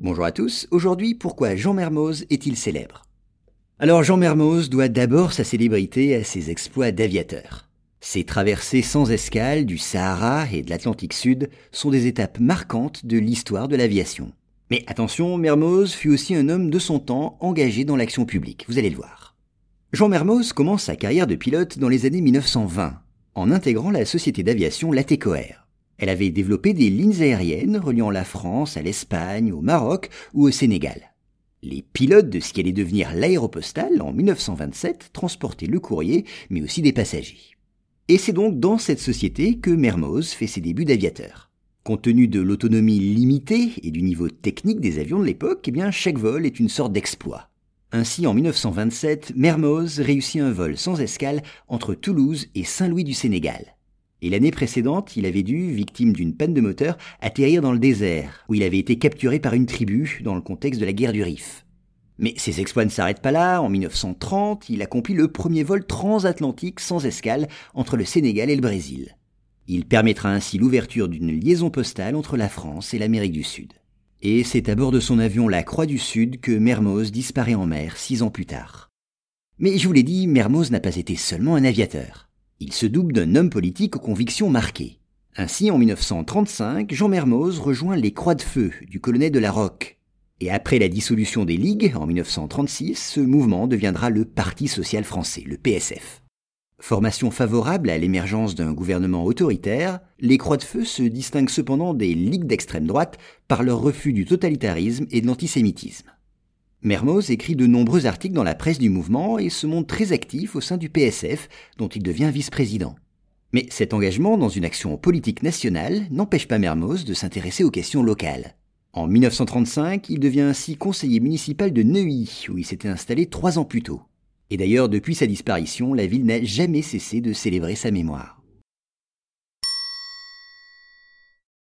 Bonjour à tous, aujourd'hui pourquoi Jean Mermoz est-il célèbre? Alors Jean Mermoz doit d'abord sa célébrité à ses exploits d'aviateur. Ses traversées sans escale du Sahara et de l'Atlantique Sud sont des étapes marquantes de l'histoire de l'aviation. Mais attention, Mermoz fut aussi un homme de son temps engagé dans l'action publique, vous allez le voir. Jean Mermoz commence sa carrière de pilote dans les années 1920 en intégrant la société d'aviation Latécoère. Elle avait développé des lignes aériennes reliant la France à l'Espagne, au Maroc ou au Sénégal. Les pilotes de ce qui allait devenir l'aéropostale en 1927 transportaient le courrier, mais aussi des passagers. Et c'est donc dans cette société que Mermoz fait ses débuts d'aviateur. Compte tenu de l'autonomie limitée et du niveau technique des avions de l'époque, eh chaque vol est une sorte d'exploit. Ainsi, en 1927, Mermoz réussit un vol sans escale entre Toulouse et Saint-Louis du Sénégal. Et l'année précédente, il avait dû, victime d'une panne de moteur, atterrir dans le désert, où il avait été capturé par une tribu dans le contexte de la guerre du Rif. Mais ses exploits ne s'arrêtent pas là. En 1930, il accomplit le premier vol transatlantique sans escale entre le Sénégal et le Brésil. Il permettra ainsi l'ouverture d'une liaison postale entre la France et l'Amérique du Sud. Et c'est à bord de son avion La Croix du Sud que Mermoz disparaît en mer six ans plus tard. Mais je vous l'ai dit, Mermoz n'a pas été seulement un aviateur. Il se double d'un homme politique aux convictions marquées. Ainsi, en 1935, Jean Mermoz rejoint les Croix de Feu du colonel de la Roque. Et après la dissolution des Ligues, en 1936, ce mouvement deviendra le Parti social français, le PSF. Formation favorable à l'émergence d'un gouvernement autoritaire, les Croix de Feu se distinguent cependant des Ligues d'extrême droite par leur refus du totalitarisme et de l'antisémitisme. Mermoz écrit de nombreux articles dans la presse du mouvement et se montre très actif au sein du PSF, dont il devient vice-président. Mais cet engagement dans une action politique nationale n'empêche pas Mermoz de s'intéresser aux questions locales. En 1935, il devient ainsi conseiller municipal de Neuilly, où il s'était installé trois ans plus tôt. Et d'ailleurs, depuis sa disparition, la ville n'a jamais cessé de célébrer sa mémoire.